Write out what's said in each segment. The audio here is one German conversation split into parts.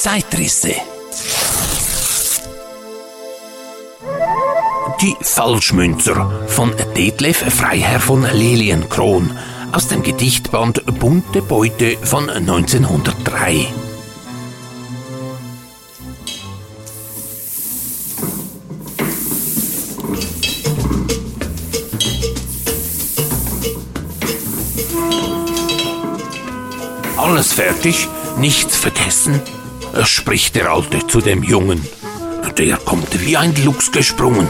Zeitrisse. Die Falschmünzer von Detlef Freiherr von Lilienkron aus dem Gedichtband Bunte Beute von 1903. Alles fertig, nichts vergessen, spricht der Alte zu dem Jungen. Der kommt wie ein Luchs gesprungen.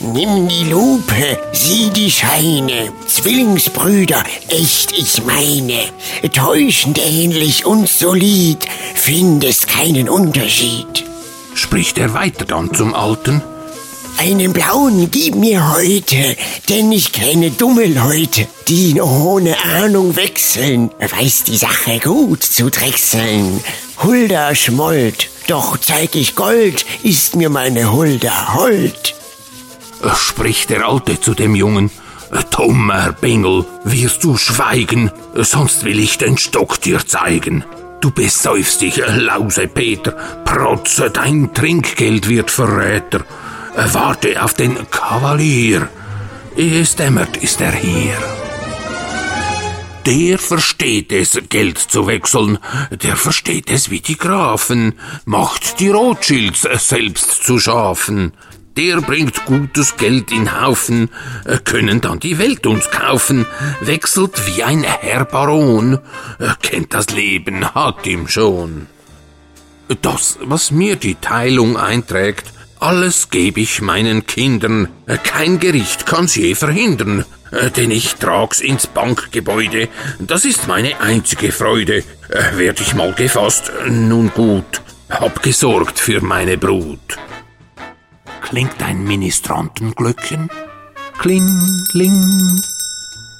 Nimm die Lupe, sieh die Scheine, Zwillingsbrüder, echt ich meine, täuschend ähnlich und solid, findest keinen Unterschied. Spricht er weiter dann zum Alten. Einen blauen gib mir heute, denn ich kenne dumme Leute, die ohne Ahnung wechseln, weiß die Sache gut zu drechseln. Hulda schmollt, doch zeig ich Gold, ist mir meine Hulda hold. Spricht der Alte zu dem Jungen. Dummer Bengel, wirst du schweigen, sonst will ich den Stock dir zeigen. Du besäufst dich, Lause Peter, protze, dein Trinkgeld wird Verräter. Warte auf den Kavalier, es dämmert, ist er hier. Der versteht es, Geld zu wechseln, der versteht es wie die Grafen, macht die Rothschilds selbst zu Schafen. Der bringt gutes Geld in Haufen, können dann die Welt uns kaufen, wechselt wie ein Herr Baron, kennt das Leben, hat ihm schon. Das, was mir die Teilung einträgt, alles geb ich meinen Kindern, kein Gericht kann's je verhindern, denn ich trag's ins Bankgebäude, das ist meine einzige Freude. Werd ich mal gefasst, nun gut, hab gesorgt für meine Brut klingt ein Ministrantenglöckchen. Kling, kling.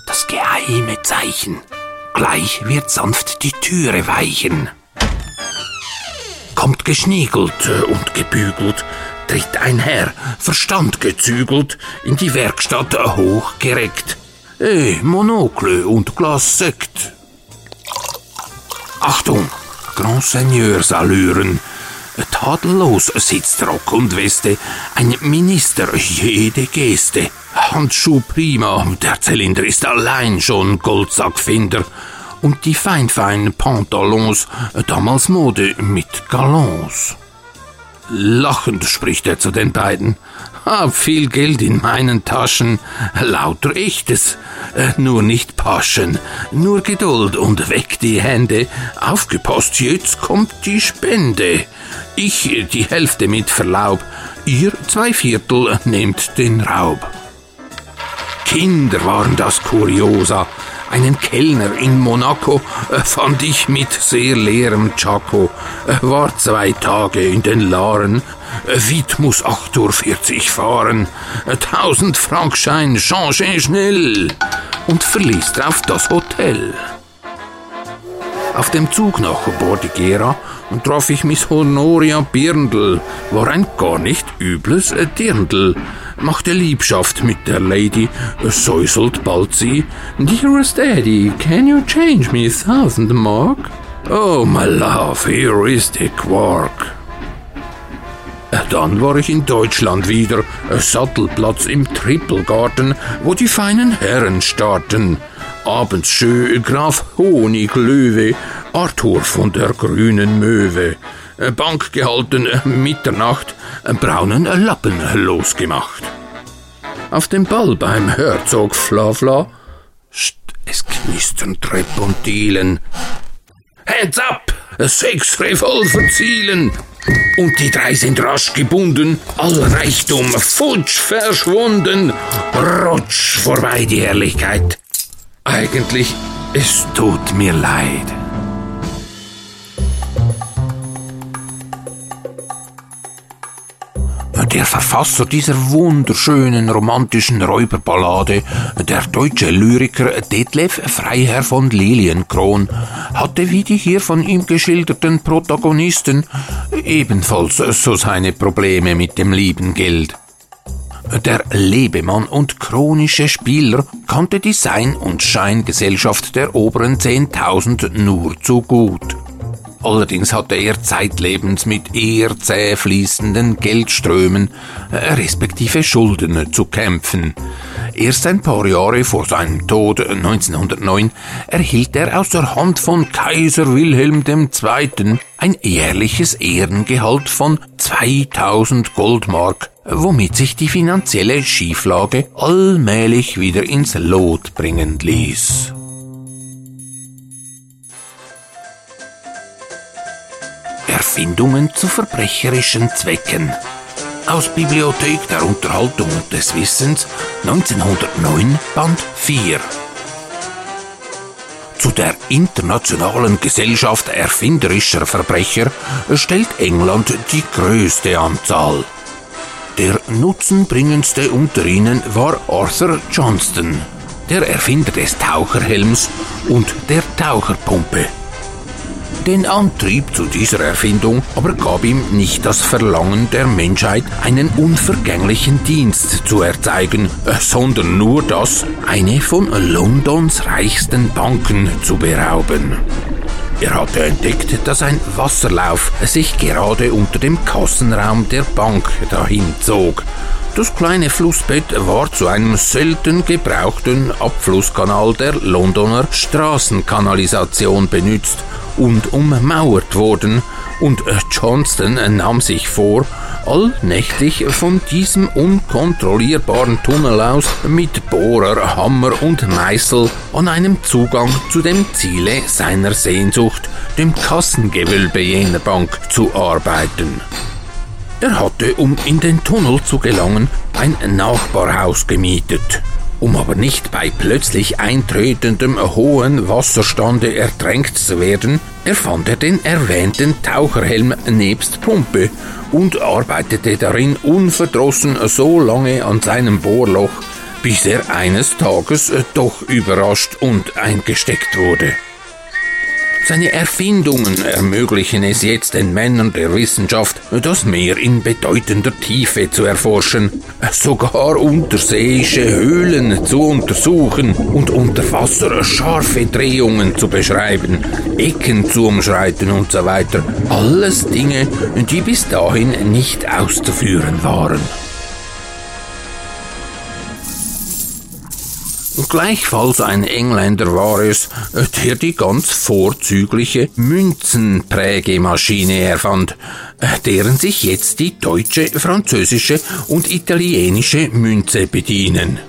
Das geheime Zeichen. Gleich wird sanft die Türe weichen. Kommt geschniegelt und gebügelt, tritt ein Herr, Verstand gezügelt, in die Werkstatt hochgereckt. Eh, Monocle und Glas Sekt. Achtung, Grand Seigneurs Allüren, Tadellos sitzt Rock und Weste, ein Minister jede Geste. Handschuh prima, der Zylinder ist allein schon Goldsackfinder. Und die feinfeinen Pantalons, damals Mode mit Galons. Lachend spricht er zu den beiden. Hab viel Geld in meinen Taschen, lauter echtes, äh, nur nicht Paschen, nur Geduld und weg die Hände. Aufgepasst, jetzt kommt die Spende. Ich die Hälfte mit Verlaub, ihr zwei Viertel nehmt den Raub. Kinder waren das Kuriosa, einen Kellner in Monaco äh, fand ich mit sehr leerem Chaco, äh, war zwei Tage in den Laren, äh, Wied muss 8.40 Uhr fahren, tausend Frankschein change schnell. Und verließ drauf das Hotel. Auf dem Zug nach Bordighera traf ich Miss Honoria Birndl, war ein gar nicht übles Dirndl machte Liebschaft mit der Lady, säuselt bald sie. Dearest Daddy, can you change me a thousand mark? Oh, my love, here is the quark. Dann war ich in Deutschland wieder, Sattelplatz im Trippelgarten, wo die feinen Herren starten. Abends schön Graf Honiglöwe, Arthur von der grünen Möwe. Bank gehalten, Mitternacht, braunen Lappen losgemacht. Auf dem Ball beim Herzog Flavla, es knistern Trepontilen. Heads up! Sechs Revolver zielen! Und die drei sind rasch gebunden, all Reichtum futsch verschwunden. Rutsch vorbei die Herrlichkeit. Eigentlich, es tut mir leid. Der Verfasser dieser wunderschönen romantischen Räuberballade, der deutsche Lyriker Detlef Freiherr von Lilienkron, hatte wie die hier von ihm geschilderten Protagonisten ebenfalls so seine Probleme mit dem lieben Geld. Der Lebemann und chronische Spieler kannte die Sein- und Scheingesellschaft der oberen 10.000 nur zu gut. Allerdings hatte er zeitlebens mit eher zäh fließenden Geldströmen äh, respektive Schulden zu kämpfen. Erst ein paar Jahre vor seinem Tod 1909 erhielt er aus der Hand von Kaiser Wilhelm II. ein jährliches Ehrengehalt von 2000 Goldmark, womit sich die finanzielle Schieflage allmählich wieder ins Lot bringen ließ. Erfindungen zu verbrecherischen Zwecken. Aus Bibliothek der Unterhaltung und des Wissens 1909 Band 4. Zu der internationalen Gesellschaft erfinderischer Verbrecher stellt England die größte Anzahl. Der nutzenbringendste unter ihnen war Arthur Johnston, der Erfinder des Taucherhelms und der Taucherpumpe. Den Antrieb zu dieser Erfindung aber gab ihm nicht das Verlangen der Menschheit, einen unvergänglichen Dienst zu erzeigen, sondern nur das, eine von Londons reichsten Banken zu berauben. Er hatte entdeckt, dass ein Wasserlauf sich gerade unter dem Kassenraum der Bank dahin zog. Das kleine Flussbett war zu einem selten gebrauchten Abflusskanal der Londoner Straßenkanalisation benützt und ummauert worden, und Johnston nahm sich vor, allnächtlich von diesem unkontrollierbaren Tunnel aus mit Bohrer, Hammer und Meißel an einem Zugang zu dem Ziele seiner Sehnsucht, dem Kassengewölbe jener Bank, zu arbeiten. Er hatte, um in den Tunnel zu gelangen, ein Nachbarhaus gemietet. Um aber nicht bei plötzlich eintretendem hohen Wasserstande ertränkt zu werden, erfand er den erwähnten Taucherhelm nebst Pumpe und arbeitete darin unverdrossen so lange an seinem Bohrloch, bis er eines Tages doch überrascht und eingesteckt wurde. Seine Erfindungen ermöglichen es jetzt den Männern der Wissenschaft, das Meer in bedeutender Tiefe zu erforschen, sogar unterseeische Höhlen zu untersuchen und unter Wasser scharfe Drehungen zu beschreiben, Ecken zu umschreiten und so weiter. Alles Dinge, die bis dahin nicht auszuführen waren. Gleichfalls ein Engländer war es, der die ganz vorzügliche Münzenprägemaschine erfand, deren sich jetzt die deutsche, französische und italienische Münze bedienen.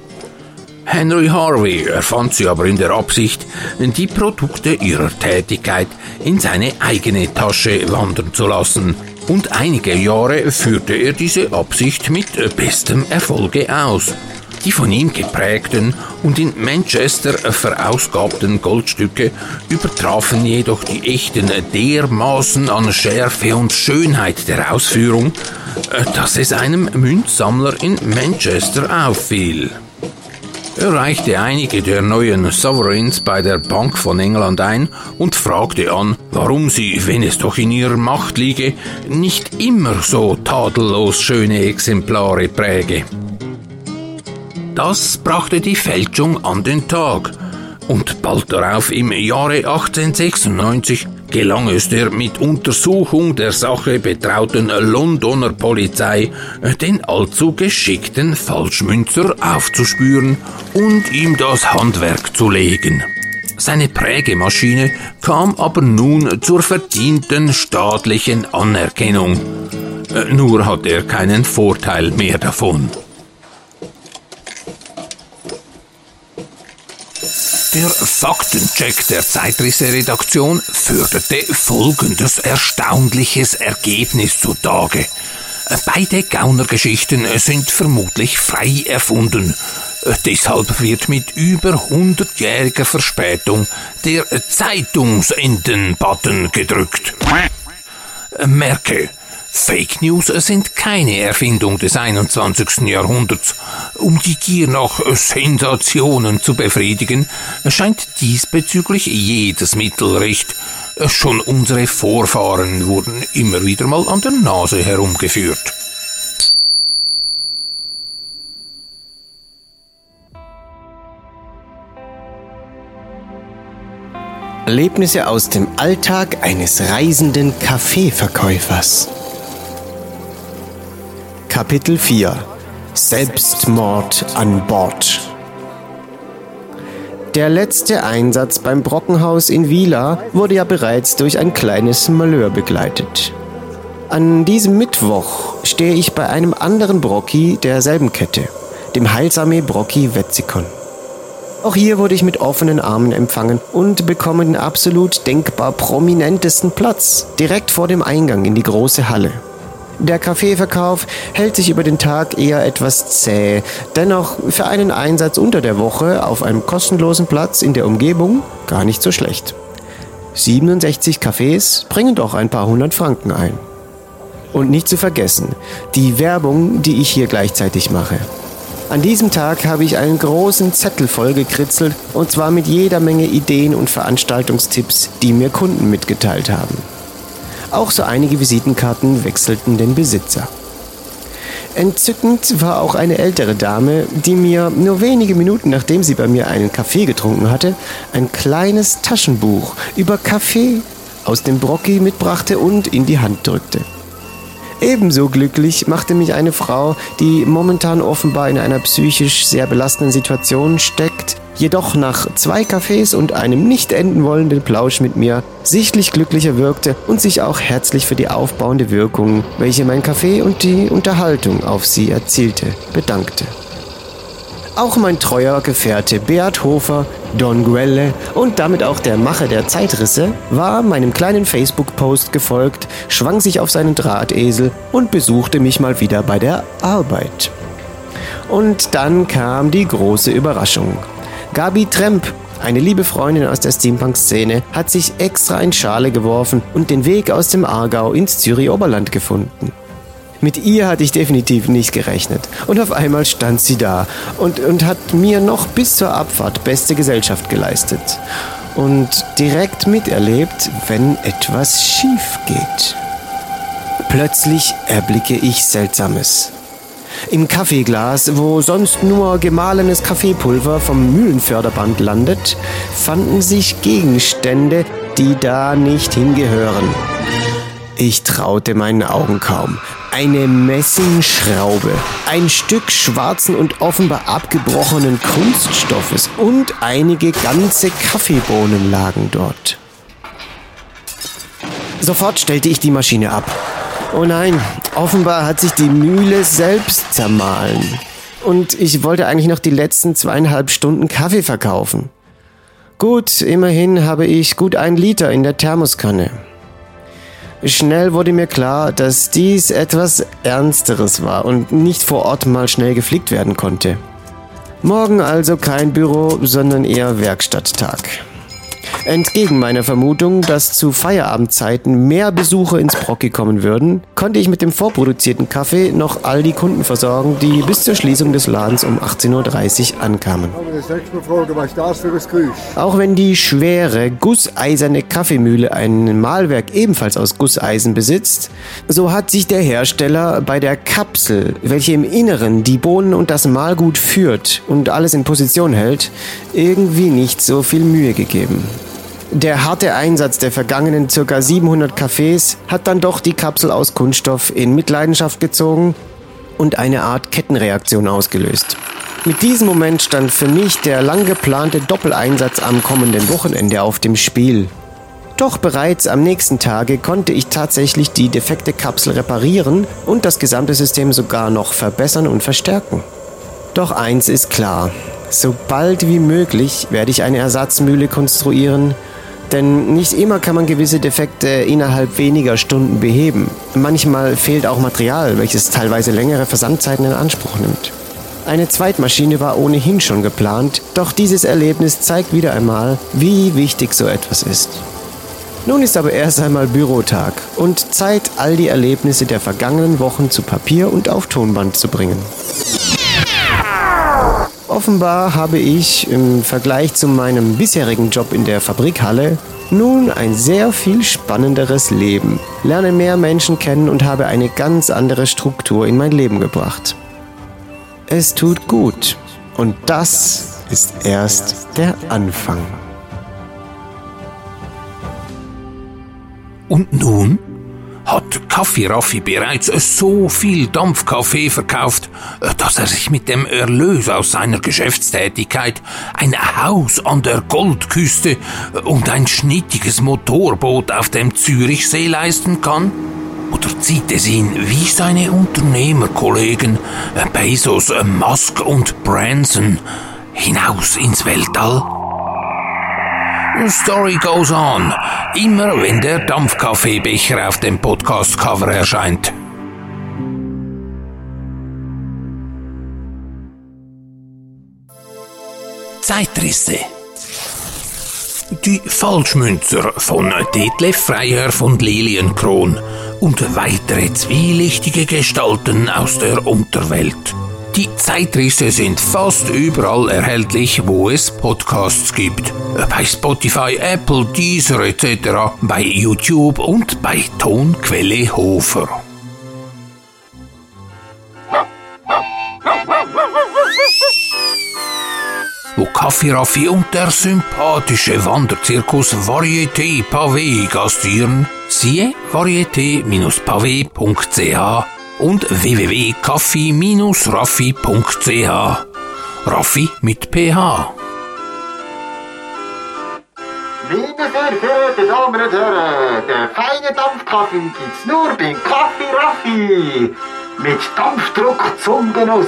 Henry Harvey erfand sie aber in der Absicht, die Produkte ihrer Tätigkeit in seine eigene Tasche wandern zu lassen, und einige Jahre führte er diese Absicht mit bestem Erfolge aus. Die von ihm geprägten und in Manchester verausgabten Goldstücke übertrafen jedoch die echten dermaßen an Schärfe und Schönheit der Ausführung, dass es einem Münzsammler in Manchester auffiel. Er reichte einige der neuen Sovereigns bei der Bank von England ein und fragte an, warum sie, wenn es doch in ihrer Macht liege, nicht immer so tadellos schöne Exemplare präge. Das brachte die Fälschung an den Tag. Und bald darauf im Jahre 1896 gelang es der mit Untersuchung der Sache betrauten Londoner Polizei, den allzu geschickten Falschmünzer aufzuspüren und ihm das Handwerk zu legen. Seine Prägemaschine kam aber nun zur verdienten staatlichen Anerkennung. Nur hat er keinen Vorteil mehr davon. Der Faktencheck der Zeitrisse-Redaktion förderte folgendes erstaunliches Ergebnis zutage. Beide Gaunergeschichten sind vermutlich frei erfunden. Deshalb wird mit über 100-jähriger Verspätung der Zeitungsenden-Button gedrückt. Merke, Fake News sind keine Erfindung des 21. Jahrhunderts. Um die Gier nach Sensationen zu befriedigen, scheint diesbezüglich jedes Mittel recht. Schon unsere Vorfahren wurden immer wieder mal an der Nase herumgeführt. Erlebnisse aus dem Alltag eines reisenden Kaffeeverkäufers. Kapitel 4 Selbstmord an Bord. Der letzte Einsatz beim Brockenhaus in Wieler wurde ja bereits durch ein kleines Malheur begleitet. An diesem Mittwoch stehe ich bei einem anderen Brocki derselben Kette, dem Heilsame Brocki Wetzikon. Auch hier wurde ich mit offenen Armen empfangen und bekomme den absolut denkbar prominentesten Platz, direkt vor dem Eingang in die große Halle. Der Kaffeeverkauf hält sich über den Tag eher etwas zäh. Dennoch für einen Einsatz unter der Woche auf einem kostenlosen Platz in der Umgebung gar nicht so schlecht. 67 Kaffees bringen doch ein paar hundert Franken ein. Und nicht zu vergessen, die Werbung, die ich hier gleichzeitig mache. An diesem Tag habe ich einen großen Zettel vollgekritzelt und zwar mit jeder Menge Ideen und Veranstaltungstipps, die mir Kunden mitgeteilt haben. Auch so einige Visitenkarten wechselten den Besitzer. Entzückend war auch eine ältere Dame, die mir nur wenige Minuten nachdem sie bei mir einen Kaffee getrunken hatte, ein kleines Taschenbuch über Kaffee aus dem Brocki mitbrachte und in die Hand drückte. Ebenso glücklich machte mich eine Frau, die momentan offenbar in einer psychisch sehr belastenden Situation steckt, jedoch nach zwei Kaffees und einem nicht enden wollenden Plausch mit mir sichtlich glücklicher wirkte und sich auch herzlich für die aufbauende Wirkung, welche mein Kaffee und die Unterhaltung auf sie erzielte, bedankte. Auch mein treuer Gefährte Beat Hofer, Don Guelle und damit auch der Macher der Zeitrisse war meinem kleinen Facebook-Post gefolgt, schwang sich auf seinen Drahtesel und besuchte mich mal wieder bei der Arbeit. Und dann kam die große Überraschung. Gabi Tremp, eine liebe Freundin aus der Steampunk-Szene, hat sich extra in Schale geworfen und den Weg aus dem Aargau ins Zürich-Oberland gefunden. Mit ihr hatte ich definitiv nicht gerechnet. Und auf einmal stand sie da und, und hat mir noch bis zur Abfahrt beste Gesellschaft geleistet. Und direkt miterlebt, wenn etwas schief geht. Plötzlich erblicke ich Seltsames. Im Kaffeeglas, wo sonst nur gemahlenes Kaffeepulver vom Mühlenförderband landet, fanden sich Gegenstände, die da nicht hingehören. Ich traute meinen Augen kaum. Eine Messingschraube, ein Stück schwarzen und offenbar abgebrochenen Kunststoffes und einige ganze Kaffeebohnen lagen dort. Sofort stellte ich die Maschine ab. Oh nein, offenbar hat sich die Mühle selbst zermahlen. Und ich wollte eigentlich noch die letzten zweieinhalb Stunden Kaffee verkaufen. Gut, immerhin habe ich gut ein Liter in der Thermoskanne. Schnell wurde mir klar, dass dies etwas Ernsteres war und nicht vor Ort mal schnell geflickt werden konnte. Morgen also kein Büro, sondern eher Werkstatttag. Entgegen meiner Vermutung, dass zu Feierabendzeiten mehr Besucher ins Brocki kommen würden, konnte ich mit dem vorproduzierten Kaffee noch all die Kunden versorgen, die bis zur Schließung des Ladens um 18.30 Uhr ankamen. Auch wenn die schwere, gusseiserne Kaffeemühle ein Mahlwerk ebenfalls aus Gusseisen besitzt, so hat sich der Hersteller bei der Kapsel, welche im Inneren die Bohnen und das Mahlgut führt und alles in Position hält, irgendwie nicht so viel Mühe gegeben. Der harte Einsatz der vergangenen ca. 700 Cafés hat dann doch die Kapsel aus Kunststoff in Mitleidenschaft gezogen und eine Art Kettenreaktion ausgelöst. Mit diesem Moment stand für mich der lang geplante Doppeleinsatz am kommenden Wochenende auf dem Spiel. Doch bereits am nächsten Tage konnte ich tatsächlich die defekte Kapsel reparieren und das gesamte System sogar noch verbessern und verstärken. Doch eins ist klar, sobald wie möglich werde ich eine Ersatzmühle konstruieren denn nicht immer kann man gewisse Defekte innerhalb weniger Stunden beheben. Manchmal fehlt auch Material, welches teilweise längere Versandzeiten in Anspruch nimmt. Eine Zweitmaschine war ohnehin schon geplant, doch dieses Erlebnis zeigt wieder einmal, wie wichtig so etwas ist. Nun ist aber erst einmal Bürotag und Zeit, all die Erlebnisse der vergangenen Wochen zu Papier und auf Tonband zu bringen. Offenbar habe ich im Vergleich zu meinem bisherigen Job in der Fabrikhalle nun ein sehr viel spannenderes Leben, lerne mehr Menschen kennen und habe eine ganz andere Struktur in mein Leben gebracht. Es tut gut und das ist erst der Anfang. Und nun hat Kaffee Raffi bereits so viel Dampfkaffee verkauft, dass er sich mit dem Erlös aus seiner Geschäftstätigkeit ein Haus an der Goldküste und ein schnittiges Motorboot auf dem Zürichsee leisten kann? Oder zieht es ihn wie seine Unternehmerkollegen Bezos, Musk und Branson hinaus ins Weltall? Story goes on. Immer wenn der Dampfkaffeebecher auf dem Podcast-Cover erscheint. Zeitrisse. Die Falschmünzer von Detlef Freiherr von Lilienkron und weitere zwielichtige Gestalten aus der Unterwelt. Die Zeitrisse sind fast überall erhältlich, wo es Podcasts gibt. Bei Spotify, Apple, Deezer etc., bei YouTube und bei Tonquelle Hofer. Wo Kaffee Raffi und der sympathische Wanderzirkus Varieté Pavé gastieren, siehe varieté-pavé.ch und www.kaffee-raffi.ch. Raffi mit PH. Meine sehr verehrten Damen und Herren, der feine Dampfkaffee gibt's nur beim Kaffee Raffi. Mit Dampfdruck zum Genuss.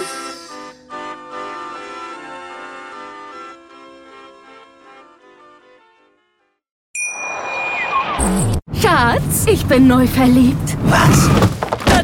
Schatz, ich bin neu verliebt. Was?